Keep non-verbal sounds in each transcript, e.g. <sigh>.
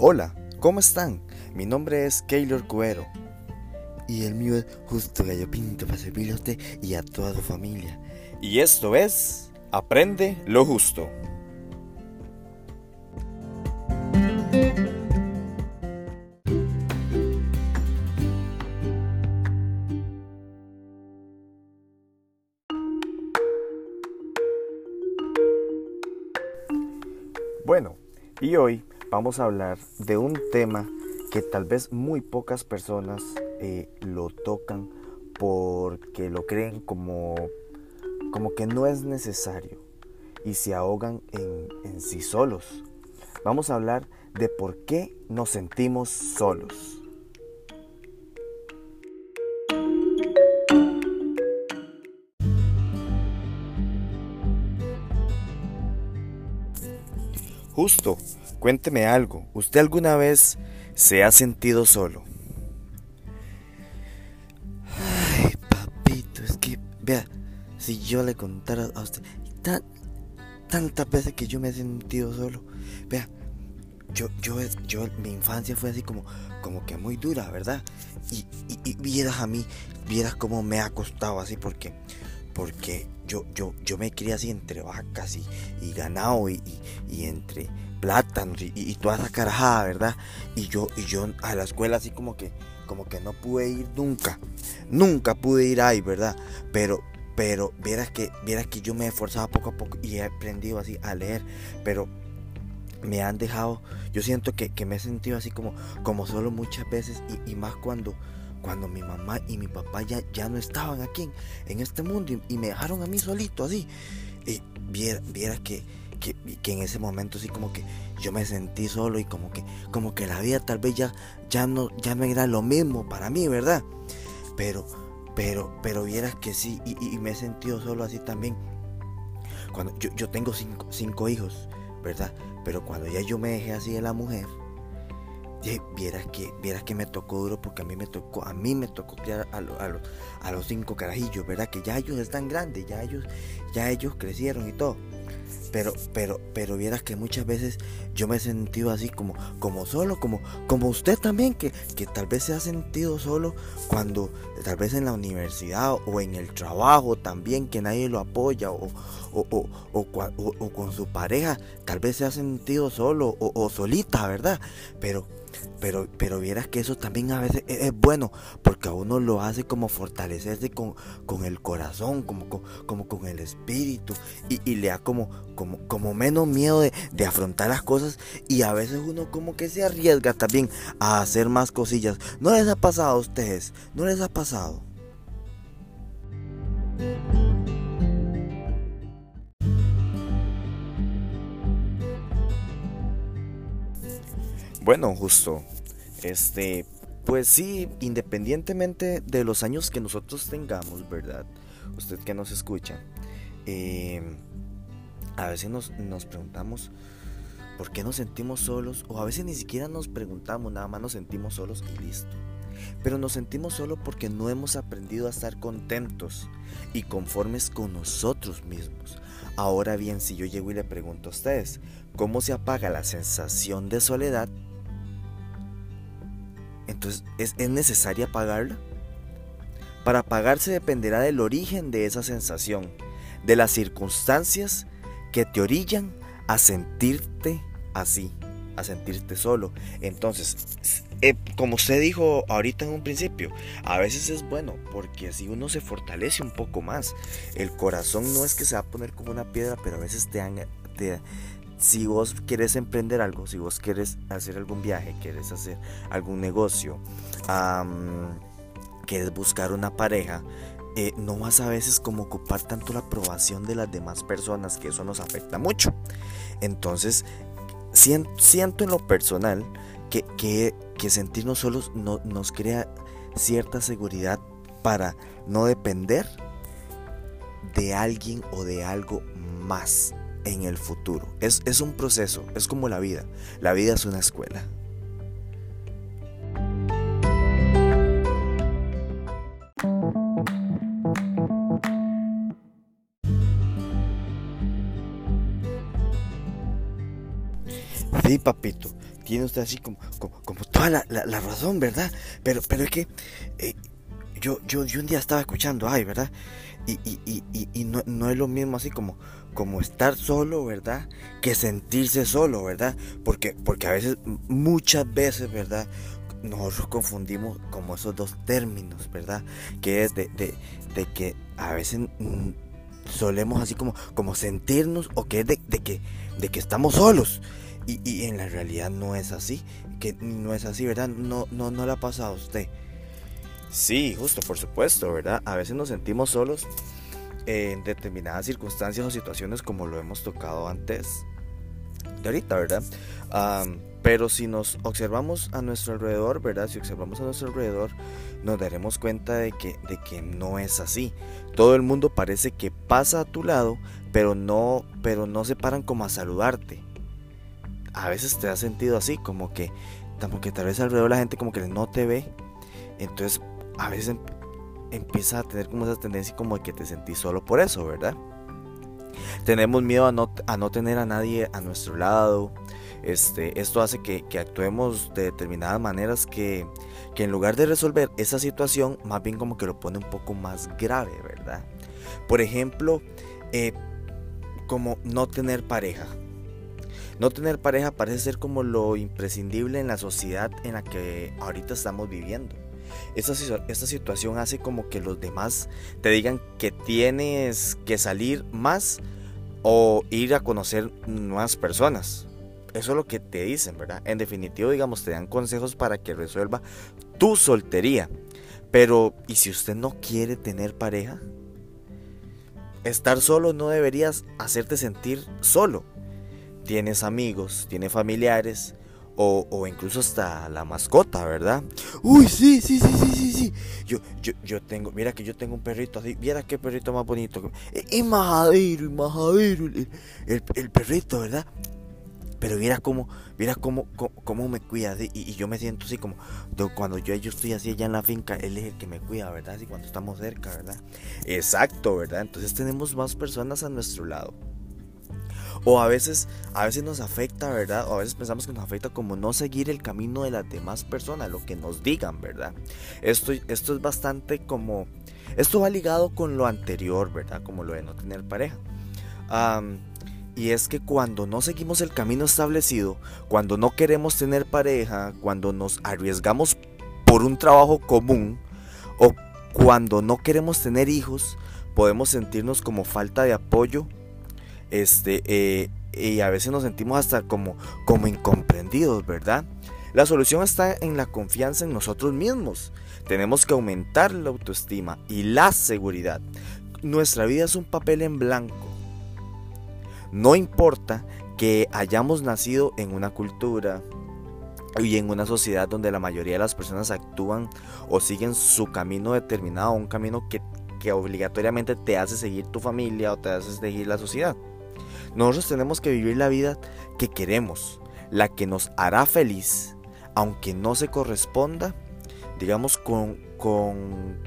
Hola, ¿cómo están? Mi nombre es Keylor Cuero. Y el mío es Justo Gallo Pinto para servirle a usted y a toda su familia. Y esto es Aprende lo Justo. Bueno, y hoy vamos a hablar de un tema que tal vez muy pocas personas eh, lo tocan porque lo creen como, como que no es necesario y se ahogan en, en sí solos. Vamos a hablar de por qué nos sentimos solos. Justo, cuénteme algo. ¿Usted alguna vez se ha sentido solo? Ay, papito, es que, vea, si yo le contara a usted tan, tantas veces que yo me he sentido solo, vea, yo, yo, yo, mi infancia fue así como, como que muy dura, ¿verdad? Y, y, vieras a mí, vieras cómo me ha costado así, porque, porque yo, yo, yo me crié así entre vacas y, y ganado y, y, entre plátanos y, toda esa carajada, ¿verdad? Y yo, y yo a la escuela así como que, como que no pude ir nunca, nunca pude ir ahí, ¿verdad? Pero, pero vieras que, vieras que yo me esforzaba poco a poco y he aprendido así a leer, pero me han dejado, yo siento que, me he sentido así como, como solo muchas veces y, más cuando, cuando mi mamá y mi papá ya, ya no estaban aquí en, este mundo y, me dejaron a mí solito así. Y viera, que, que, en ese momento así como que yo me sentí solo y como que, como que la vida tal vez ya, ya, no, ya no era lo mismo para mí, ¿verdad? Pero, pero, pero vieras que sí, y, me he sentido solo así también. Cuando yo, yo tengo cinco, cinco hijos, ¿verdad? Pero cuando ya yo me dejé así de la mujer, vieras que, vieras que me tocó duro porque a mí me tocó, a mí me tocó criar a, a, los cinco carajillos, ¿verdad? Que ya ellos están grandes, ya ellos, ya ellos crecieron y todo. Pero, pero, pero vieras que muchas veces yo me he sentido así como, como solo, como, como usted también, que, que tal vez se ha sentido solo cuando tal vez en la universidad o en el trabajo también que nadie lo apoya o, o, con su pareja, tal vez se ha sentido solo o, solita, ¿verdad? Pero, pero, pero vieras que eso también a veces es, bueno, porque a uno lo hace como fortalecerse con, con el corazón, como, como con el espíritu, y, le da como, como, como menos miedo de, de, afrontar las cosas, y a veces uno como que se arriesga también a hacer más cosillas. ¿No les ha pasado a ustedes? ¿No les ha pasado? Bueno, justo. Este, pues sí, independientemente de los años que nosotros tengamos, ¿verdad? Usted que nos escucha, em, a veces nos, nos preguntamos por qué nos sentimos solos, o a veces ni siquiera nos preguntamos, nada más nos sentimos solos y listo. Pero nos sentimos solos porque no hemos aprendido a estar contentos y conformes con nosotros mismos. Ahora bien, si yo llego y le pregunto a ustedes, ¿cómo se apaga la sensación de soledad? Entonces, ¿es, necesaria pagarla? Para pagarse dependerá del origen de esa sensación, de las circunstancias que te orillan a sentirte así, a sentirte solo. Entonces, eh, como usted dijo ahorita en un principio, a veces es bueno porque así uno se fortalece un poco más. El corazón no es que se va a poner como una piedra, pero a veces te, te, si vos quieres emprender algo, si vos quieres hacer algún viaje, quieres hacer algún negocio, quieres buscar una pareja, eh, no vas a veces como ocupar tanto la aprobación de las demás personas, que eso nos afecta mucho. Entonces, siento, en lo personal que, que, sentirnos solos no, nos crea cierta seguridad para no depender de alguien o de algo más en el futuro. Es, es un proceso, es como la vida. La vida es una escuela. Sí, papito, tiene usted así como, como, toda la, razón, ¿verdad? Pero, pero es que eh, yo, yo, yo un día estaba escuchando, ay, ¿verdad? Y, y, y, y no, no, es lo mismo así como, como estar solo, ¿verdad? Que sentirse solo, ¿verdad? Porque, porque a veces, muchas veces, ¿verdad? Nosotros confundimos como esos dos términos, ¿verdad? Que es de, de, de que a veces mm, solemos así como, como sentirnos o que es de, que, de que estamos solos. Y, y, en la realidad no es así. Que no es así, ¿verdad? No, no, no le ha pasado a usted. Sí, justo, por supuesto, ¿verdad? A veces nos sentimos solos en determinadas circunstancias o situaciones como lo hemos tocado antes de ahorita, ¿verdad? pero si nos observamos a nuestro alrededor, ¿verdad? Si observamos a nuestro alrededor, nos daremos cuenta de que, de que no es así. Todo el mundo parece que pasa a tu lado, pero no, pero no se paran como a saludarte. A veces te has sentido así, como que, como que tal vez alrededor la gente como que no te ve. Entonces, a veces em, empieza a tener como esa tendencia como de que te sentís solo por eso, ¿verdad? Tenemos miedo a no, a no tener a nadie a nuestro lado. Este, esto hace que, actuemos de determinadas maneras que, que, en lugar de resolver esa situación, más bien como que lo pone un poco más grave, ¿verdad? Por ejemplo, eh, como no tener pareja. No tener pareja parece ser como lo imprescindible en la sociedad en la que ahorita estamos viviendo. Esta, esta, situación hace como que los demás te digan que tienes que salir más o ir a conocer nuevas personas. Eso es lo que te dicen, ¿verdad? En definitivo, digamos, te dan consejos para que resuelva tu soltería. Pero, ¿y si usted no quiere tener pareja? Estar solo no deberías hacerte sentir solo. Tienes amigos, tienes familiares, o, incluso hasta la mascota, ¿verdad? Uy, sí, sí, sí, sí, sí, sí. Yo, yo, yo tengo, mira que yo tengo un perrito así, mira qué perrito más bonito. Es, majadero, es majadero el, perrito, ¿verdad? Pero mira cómo, mira cómo, cómo, me cuida, y, yo me siento así como, cuando yo, yo estoy así allá en la finca, él es el que me cuida, ¿verdad? Así cuando estamos cerca, ¿verdad? Exacto, ¿verdad? Entonces tenemos más personas a nuestro lado. O a veces, a veces nos afecta, ¿verdad? O a veces pensamos que nos afecta como no seguir el camino de las demás personas, lo que nos digan, ¿verdad? Esto, esto es bastante como... Esto va ligado con lo anterior, ¿verdad? Como lo de no tener pareja. y es que cuando no seguimos el camino establecido, cuando no queremos tener pareja, cuando nos arriesgamos por un trabajo común o cuando no queremos tener hijos, podemos sentirnos como falta de apoyo este, eh, y a veces nos sentimos hasta como, como incomprendidos, ¿verdad? La solución está en la confianza en nosotros mismos. Tenemos que aumentar la autoestima y la seguridad. Nuestra vida es un papel en blanco. No importa que hayamos nacido en una cultura y en una sociedad donde la mayoría de las personas actúan o siguen su camino determinado, un camino que, que obligatoriamente te hace seguir tu familia o te hace seguir la sociedad. Nosotros tenemos que vivir la vida que queremos, la que nos hará feliz, aunque no se corresponda, digamos, con, con,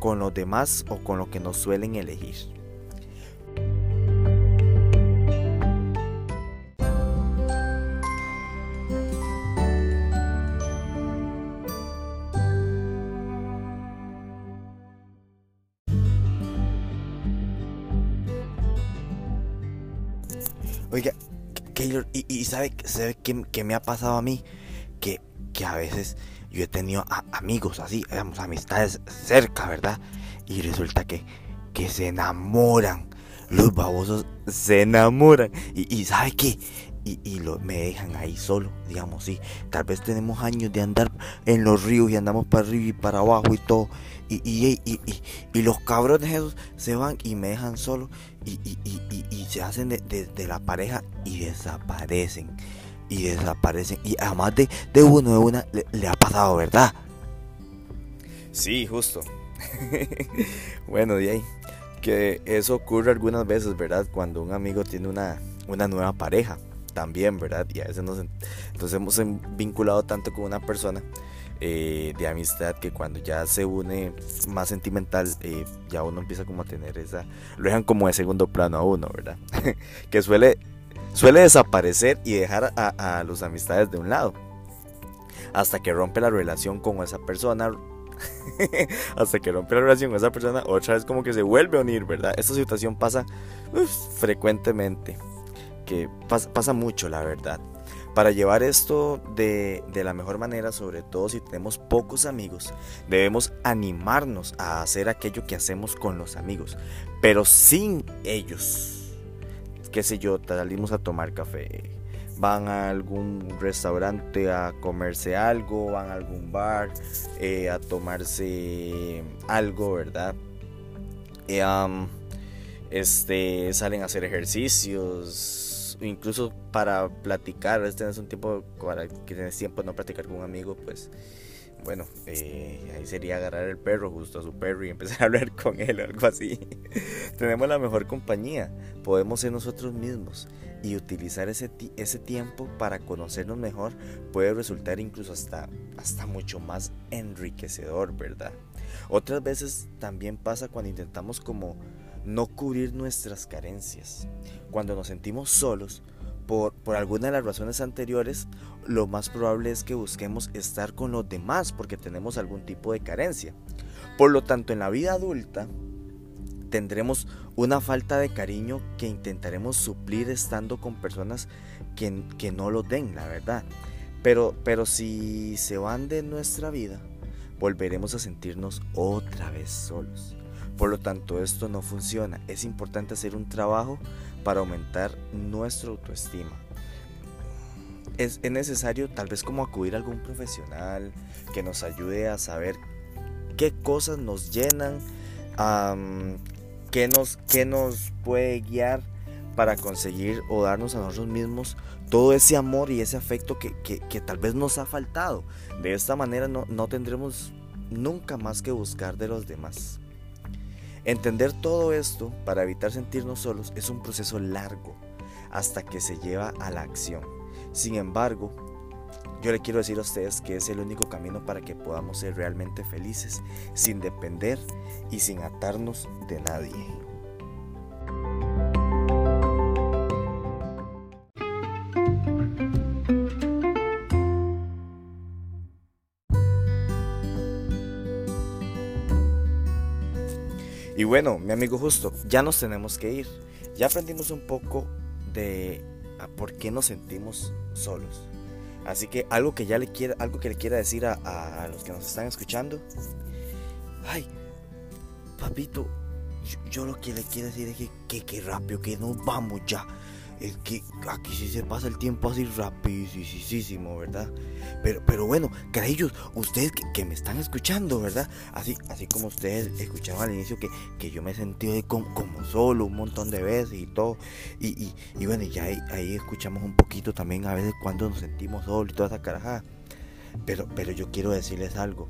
con los demás o con lo que nos suelen elegir. Oiga, Keylor, y, sabe, sabe qué, me ha pasado a mí? Que, que a veces yo he tenido amigos así, digamos, amistades cerca, ¿verdad? Y resulta que, que se enamoran. Los babosos se enamoran. Y, y ¿sabe qué? Y, y lo, me dejan ahí solo, digamos, sí. Tal vez tenemos años de andar en los ríos y andamos para arriba y para abajo y todo. Y, y, y, y, los cabrones esos se van y me dejan solo y, se hacen de, de, la pareja y desaparecen. Y desaparecen. Y además de, de uno de una le, ha pasado, ¿verdad? Sí, justo. <laughs> bueno, de ahí. Que eso ocurre algunas veces, ¿verdad? Cuando un amigo tiene una, una nueva pareja también, ¿verdad? Y a veces nos, nos hemos vinculado tanto con una persona eh, de amistad que cuando ya se une más sentimental, eh, ya uno empieza como a tener esa, lo dejan como de segundo plano a uno, ¿verdad? <laughs> que suele, suele desaparecer y dejar a, a los amistades de un lado. hasta que rompe la relación con esa persona. <laughs> hasta que rompe la relación con esa persona, otra vez como que se vuelve a unir, ¿verdad? Esta situación pasa frecuentemente, que pasa mucho, la verdad. Para llevar esto de, de, la mejor manera, sobre todo si tenemos pocos amigos, debemos animarnos a hacer aquello que hacemos con los amigos, pero sin ellos. Qué sé yo, salimos a tomar café, van a algún restaurante a comerse algo, van a algún bar eh, a tomarse algo, ¿verdad? Este, salen a hacer ejercicios incluso para platicar, es un tiempo para que tienes tiempo de no platicar con un amigo, pues bueno, eh, ahí sería agarrar el perro justo a su perro y <laughs> empezar a hablar con él o algo así. <laughs> Tenemos la mejor compañía, podemos ser nosotros mismos y utilizar ese, ese tiempo para conocernos mejor puede resultar incluso hasta, hasta mucho más enriquecedor, ¿verdad? Otras veces también pasa cuando intentamos como no cubrir nuestras carencias. Cuando nos sentimos solos, por, por, alguna de las razones anteriores, lo más probable es que busquemos estar con los demás porque tenemos algún tipo de carencia. Por lo tanto, en la vida adulta tendremos una falta de cariño que intentaremos suplir estando con personas que, que no lo den, la verdad. Pero, pero si se van de nuestra vida, volveremos a sentirnos otra vez solos. Por lo tanto, esto no funciona. Es importante hacer un trabajo para aumentar nuestra autoestima. Es, necesario tal vez como acudir a algún profesional que nos ayude a saber qué cosas nos llenan, qué, nos, qué nos puede guiar para conseguir o darnos a nosotros mismos todo ese amor y ese afecto que, tal vez nos ha faltado. De esta manera no, no tendremos nunca más que buscar de los demás. Entender todo esto para evitar sentirnos solos es un proceso largo hasta que se lleva a la acción. Sin embargo, yo le quiero decir a ustedes que es el único camino para que podamos ser realmente felices, sin depender y sin atarnos de nadie. Y bueno, mi amigo justo, ya nos tenemos que ir. Ya aprendimos un poco de por qué nos sentimos solos. Así que algo que ya le quiera, algo que le quiera decir a, los que nos están escuchando. Ay, papito, yo, lo que le quiero decir es que, que, que rápido, que nos vamos ya es que aquí sí se pasa el tiempo así rapidísimo, ¿verdad? Pero, pero bueno, ellos ustedes que, me están escuchando, ¿verdad? Así, así como ustedes escucharon al inicio que, que yo me he sentido como, solo un montón de veces y todo. Y, y, bueno, ya ahí, ahí, escuchamos un poquito también a veces cuando nos sentimos solos y toda esa carajada. Pero, pero yo quiero decirles algo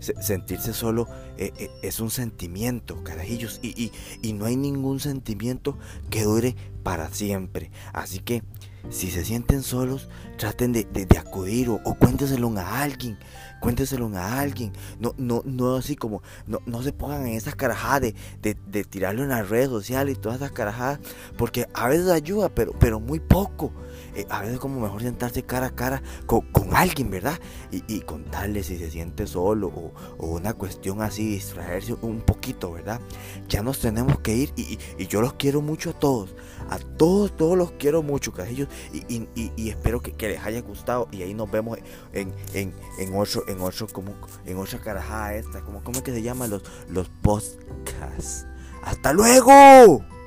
sentirse solo eh, eh, es un sentimiento, carajillos, y, y, no hay ningún sentimiento que dure para siempre. Así que si se sienten solos, traten de, acudir o, o, cuénteselo a alguien. Cuénteselo a alguien. No, no, no así como, no, no se pongan en esas carajadas de, de, tirarlo en las redes sociales y todas esas carajadas. Porque a veces ayuda, pero, pero muy poco. Eh, a veces como mejor sentarse cara a cara con, alguien, ¿verdad? Y, contarle si se siente solo o, una cuestión así, distraerse un poquito, ¿verdad? Ya nos tenemos que ir y, yo los quiero mucho a todos. A todos, todos los quiero mucho, carajillos. Y, espero que, les haya gustado. Y ahí nos vemos en, en, en otro, en otro, como, en otra carajada esta. Como, ¿Cómo es que se llaman los, los podcasts? ¡Hasta luego!